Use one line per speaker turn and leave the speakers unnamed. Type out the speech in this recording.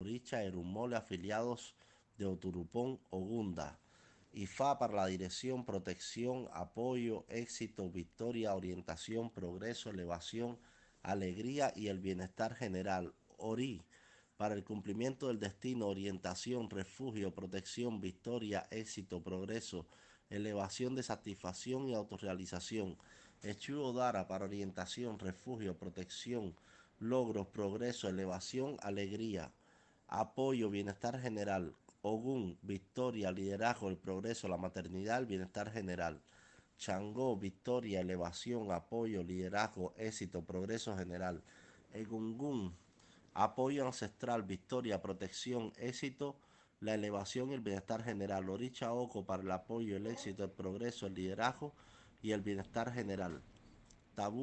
Richa, Erumole, afiliados de Oturupón, Ogunda. IFA para la dirección, protección, apoyo, éxito, victoria, orientación, progreso, elevación, alegría y el bienestar general. ORI para el cumplimiento del destino, orientación, refugio, protección, victoria, éxito, progreso, elevación de satisfacción y autorrealización. Echuo Dara para orientación, refugio, protección, logros, progreso, elevación, alegría, apoyo, bienestar general. Ogún, victoria, liderazgo, el progreso, la maternidad, el bienestar general. Changó, victoria, elevación, apoyo, liderazgo, éxito, progreso general. Egungun, apoyo ancestral, victoria, protección, éxito, la elevación y el bienestar general. Oricha Oco para el apoyo, el éxito, el progreso, el liderazgo y el bienestar general. Tabú